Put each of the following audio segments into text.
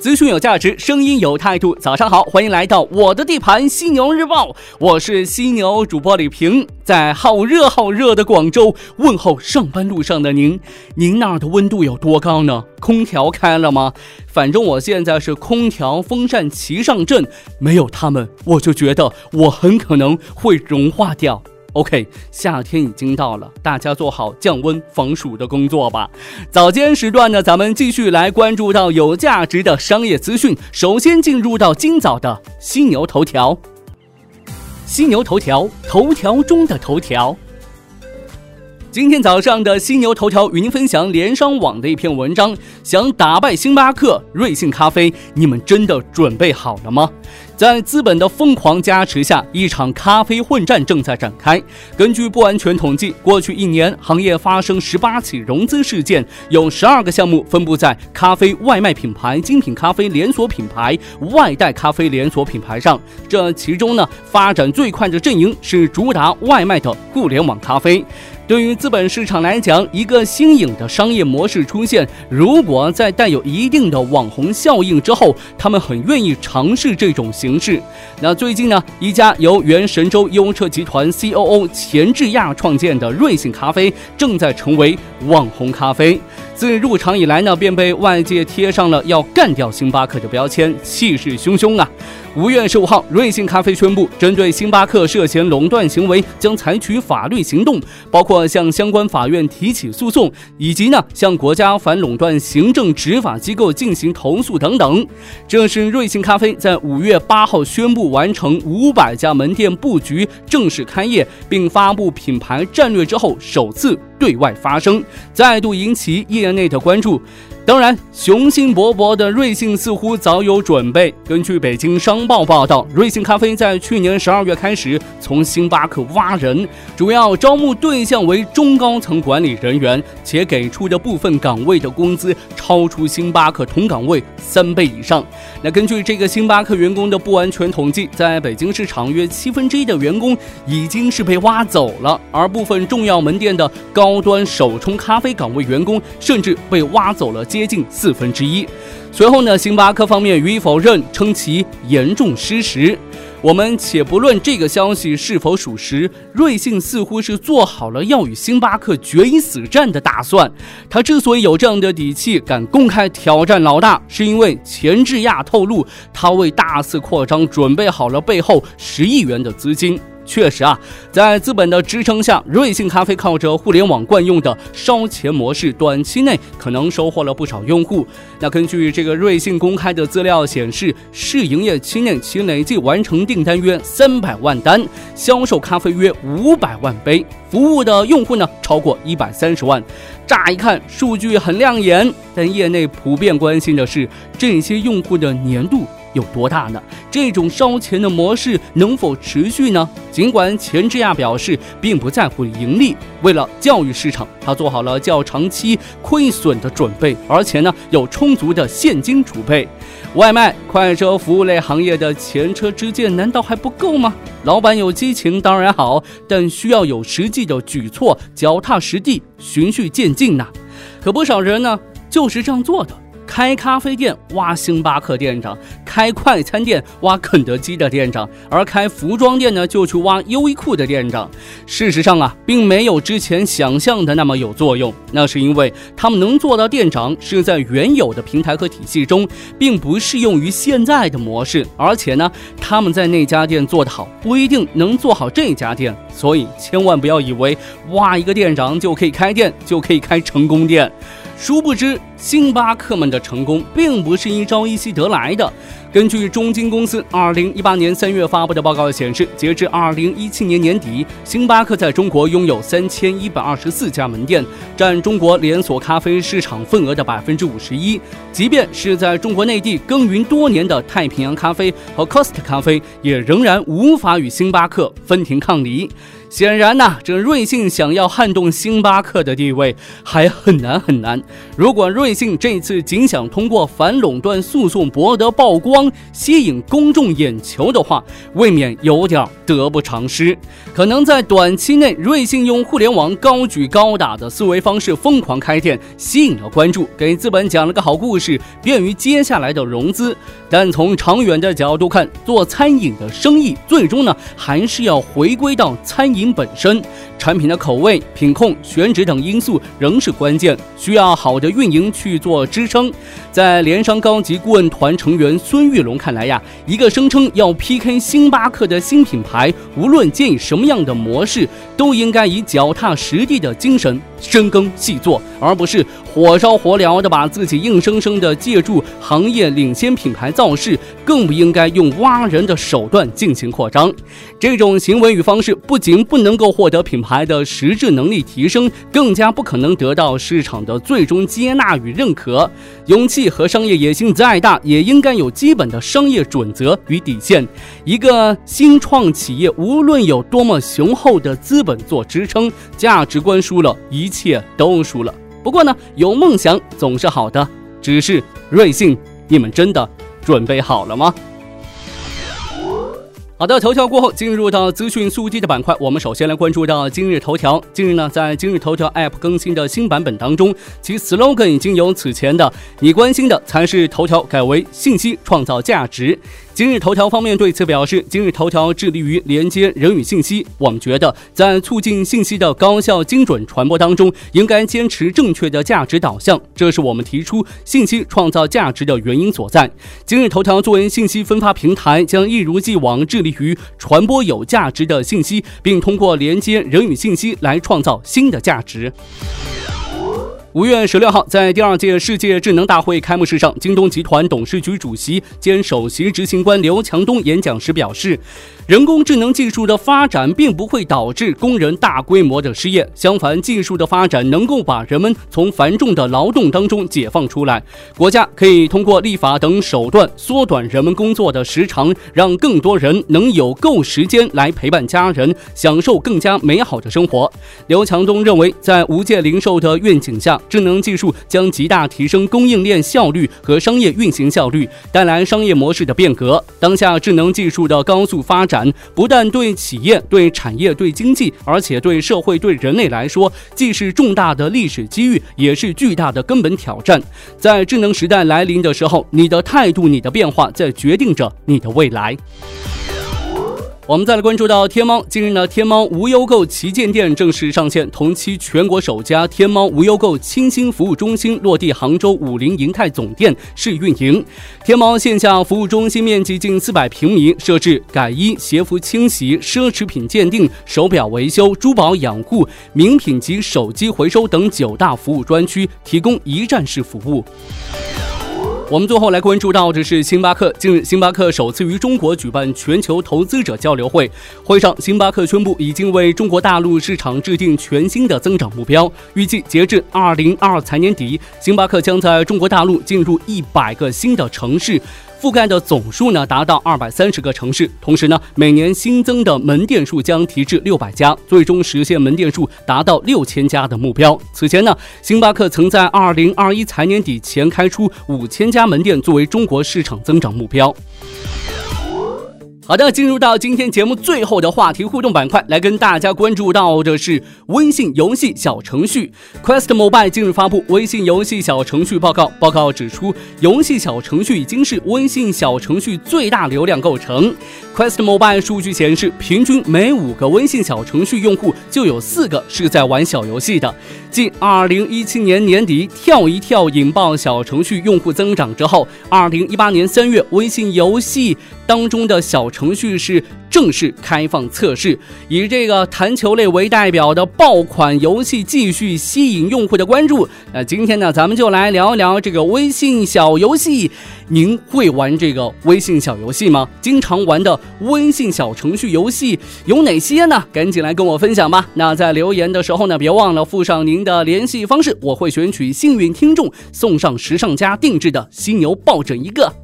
资讯有价值，声音有态度。早上好，欢迎来到我的地盘——犀牛日报。我是犀牛主播李平，在好热好热的广州问候上班路上的您。您那儿的温度有多高呢？空调开了吗？反正我现在是空调、风扇齐上阵，没有它们，我就觉得我很可能会融化掉。OK，夏天已经到了，大家做好降温防暑的工作吧。早间时段呢，咱们继续来关注到有价值的商业资讯。首先进入到今早的犀牛头条。犀牛头条，头条中的头条。今天早上的犀牛头条与您分享联商网的一篇文章：想打败星巴克、瑞幸咖啡，你们真的准备好了吗？在资本的疯狂加持下，一场咖啡混战正在展开。根据不完全统计，过去一年行业发生十八起融资事件，有十二个项目分布在咖啡外卖品牌、精品咖啡连锁品牌、外带咖啡连锁品牌上。这其中呢，发展最快的阵营是主打外卖的互联网咖啡。对于资本市场来讲，一个新颖的商业模式出现，如果在带有一定的网红效应之后，他们很愿意尝试这种形式。那最近呢，一家由原神州优车集团 COO 钱志亚创建的瑞幸咖啡，正在成为网红咖啡。自入场以来呢，便被外界贴上了要干掉星巴克的标签，气势汹汹啊！五月十五号，瑞幸咖啡宣布，针对星巴克涉嫌垄断行为，将采取法律行动，包括向相关法院提起诉讼，以及呢向国家反垄断行政执法机构进行投诉等等。这是瑞幸咖啡在五月八号宣布完成五百家门店布局、正式开业，并发布品牌战略之后首次对外发声，再度引起业内的关注。当然，雄心勃勃的瑞幸似乎早有准备。根据北京商报报道，瑞幸咖啡在去年十二月开始从星巴克挖人，主要招募对象为中高层管理人员，且给出的部分岗位的工资超出星巴克同岗位三倍以上。那根据这个星巴克员工的不完全统计，在北京市场约七分之一的员工已经是被挖走了，而部分重要门店的高端手冲咖啡岗位员工甚至被挖走了接。接近四分之一。随后呢，星巴克方面予以否认，称其严重失实。我们且不论这个消息是否属实，瑞幸似乎是做好了要与星巴克决一死战的打算。他之所以有这样的底气，敢公开挑战老大，是因为钱志亚透露，他为大肆扩张准备好了背后十亿元的资金。确实啊，在资本的支撑下，瑞幸咖啡靠着互联网惯用的烧钱模式，短期内可能收获了不少用户。那根据这个瑞幸公开的资料显示，试营业期内其累计完成订单约三百万单，销售咖啡约五百万杯，服务的用户呢超过一百三十万。乍一看数据很亮眼，但业内普遍关心的是这些用户的年度。有多大呢？这种烧钱的模式能否持续呢？尽管钱之亚表示并不在乎盈利，为了教育市场，他做好了较长期亏损的准备，而且呢有充足的现金储备。外卖、快车服务类行业的前车之鉴难道还不够吗？老板有激情当然好，但需要有实际的举措，脚踏实地，循序渐进呐。可不少人呢就是这样做的。开咖啡店挖星巴克店长，开快餐店挖肯德基的店长，而开服装店呢就去挖优衣库的店长。事实上啊，并没有之前想象的那么有作用。那是因为他们能做到店长是在原有的平台和体系中，并不适用于现在的模式。而且呢，他们在那家店做得好，不一定能做好这家店。所以千万不要以为挖一个店长就可以开店，就可以开成功店。殊不知，星巴克们的成功并不是一朝一夕得来的。根据中金公司二零一八年三月发布的报告显示，截至二零一七年年底，星巴克在中国拥有三千一百二十四家门店，占中国连锁咖啡市场份额的百分之五十一。即便是在中国内地耕耘多年的太平洋咖啡和 Costa 咖啡，也仍然无法与星巴克分庭抗礼。显然呐，这瑞幸想要撼动星巴克的地位还很难很难。如果瑞幸这次仅想通过反垄断诉讼博得曝光、吸引公众眼球的话，未免有点得不偿失。可能在短期内，瑞幸用互联网高举高打的思维方式疯狂开店，吸引了关注，给资本讲了个好故事，便于接下来的融资。但从长远的角度看，做餐饮的生意，最终呢，还是要回归到餐饮饮本身。产品的口味、品控、选址等因素仍是关键，需要好的运营去做支撑。在联商高级顾问团成员孙玉龙看来呀，一个声称要 PK 星巴克的新品牌，无论建议什么样的模式，都应该以脚踏实地的精神深耕细作，而不是火烧火燎的把自己硬生生的借助行业领先品牌造势，更不应该用挖人的手段进行扩张。这种行为与方式不仅不能够获得品牌。的实质能力提升，更加不可能得到市场的最终接纳与认可。勇气和商业野心再大，也应该有基本的商业准则与底线。一个新创企业，无论有多么雄厚的资本做支撑，价值观输了，一切都输了。不过呢，有梦想总是好的。只是瑞幸，你们真的准备好了吗？好的，头条过后，进入到资讯速递的板块。我们首先来关注到今日头条。近日呢，在今日头条 App 更新的新版本当中，其 slogan 已经由此前的“你关心的才是头条”改为“信息创造价值”。今日头条方面对此表示，今日头条致力于连接人与信息。我们觉得，在促进信息的高效精准传播当中，应该坚持正确的价值导向，这是我们提出信息创造价值的原因所在。今日头条作为信息分发平台，将一如既往致力于传播有价值的信息，并通过连接人与信息来创造新的价值。五月十六号，在第二届世界智能大会开幕式上，京东集团董事局主席兼首席执行官刘强东演讲时表示。人工智能技术的发展并不会导致工人大规模的失业，相反，技术的发展能够把人们从繁重的劳动当中解放出来。国家可以通过立法等手段缩短人们工作的时长，让更多人能有够时间来陪伴家人，享受更加美好的生活。刘强东认为，在无界零售的愿景下，智能技术将极大提升供应链效率和商业运行效率，带来商业模式的变革。当下智能技术的高速发展。不但对企业、对产业、对经济，而且对社会、对人类来说，既是重大的历史机遇，也是巨大的根本挑战。在智能时代来临的时候，你的态度、你的变化，在决定着你的未来。我们再来关注到天猫，近日呢，天猫无忧购旗舰店正式上线，同期全国首家天猫无忧购清新服务中心落地杭州武林银泰总店试运营。天猫线下服务中心面积近四百平米，设置改衣、鞋服清洗、奢侈品鉴定、手表维修、珠宝养护、名品及手机回收等九大服务专区，提供一站式服务。我们最后来关注到，的是星巴克。近日，星巴克首次于中国举办全球投资者交流会。会上，星巴克宣布已经为中国大陆市场制定全新的增长目标，预计截至二零二二财年底，星巴克将在中国大陆进入一百个新的城市。覆盖的总数呢达到二百三十个城市，同时呢每年新增的门店数将提至六百家，最终实现门店数达到六千家的目标。此前呢，星巴克曾在二零二一财年底前开出五千家门店作为中国市场增长目标。好的，进入到今天节目最后的话题互动板块，来跟大家关注到的是微信游戏小程序 Quest Mobile 近日发布微信游戏小程序报告。报告指出，游戏小程序已经是微信小程序最大流量构成。Quest Mobile 数据显示，平均每五个微信小程序用户就有四个是在玩小游戏的。继二零一七年年底跳一跳引爆小程序用户增长之后，二零一八年三月微信游戏当中的小程序是正式开放测试，以这个弹球类为代表的爆款游戏继续吸引用户的关注。那今天呢，咱们就来聊一聊这个微信小游戏。您会玩这个微信小游戏吗？经常玩的微信小程序游戏有哪些呢？赶紧来跟我分享吧。那在留言的时候呢，别忘了附上您的联系方式，我会选取幸运听众送上时尚家定制的犀牛抱枕一个。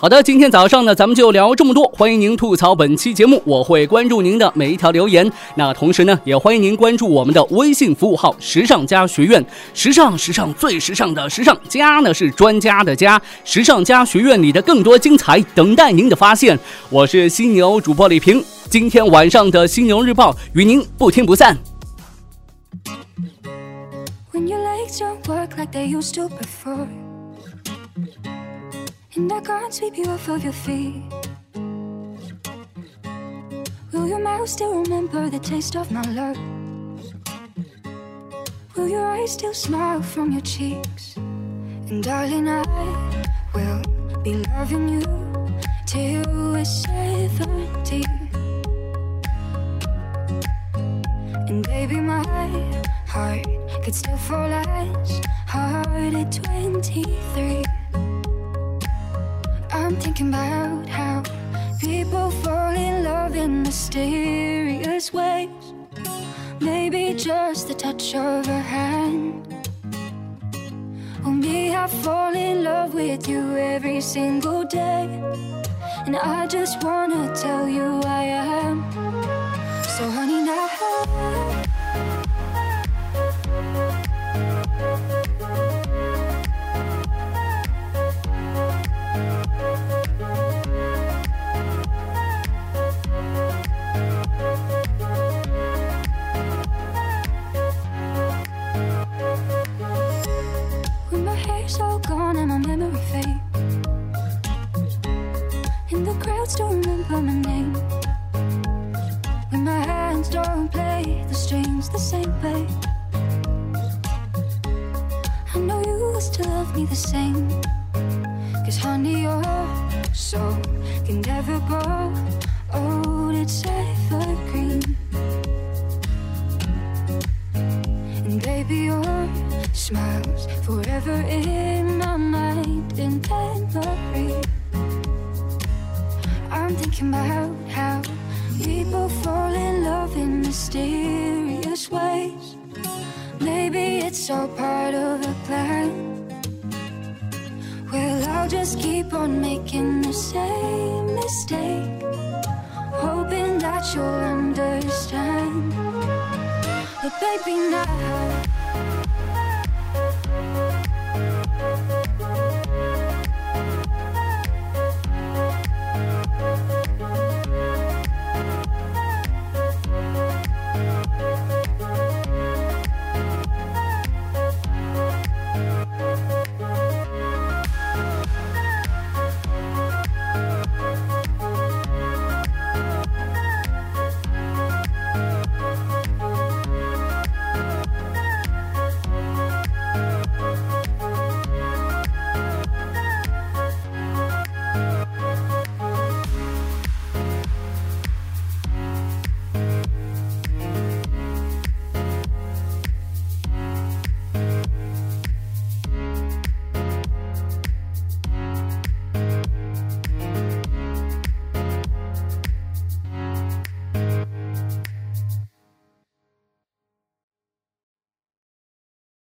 好的，今天早上呢，咱们就聊这么多。欢迎您吐槽本期节目，我会关注您的每一条留言。那同时呢，也欢迎您关注我们的微信服务号“时尚家学院”。时尚，时尚，最时尚的时尚家呢是专家的家。时尚家学院里的更多精彩等待您的发现。我是犀牛主播李平，今天晚上的犀牛日报与您不听不散。And I can't sweep you off of your feet. Will your mouth still remember the taste of my love? Will your eyes still smile from your cheeks? And darling, I will be loving you till we're 70. And baby, my heart could still fall as hard at 23. I'm thinking about how people fall in love in mysterious ways. Maybe just the touch of a hand. Or me, I fall in love with you every single day. And I just wanna tell you I am. So, honey, now. honey, your soul can never grow old. It's evergreen. And baby, your smile's forever in my mind in memory. I'm thinking about how people fall in love in mysterious ways. Maybe it's all part of a plan just keep on making the same mistake, hoping that you'll understand. But baby, now.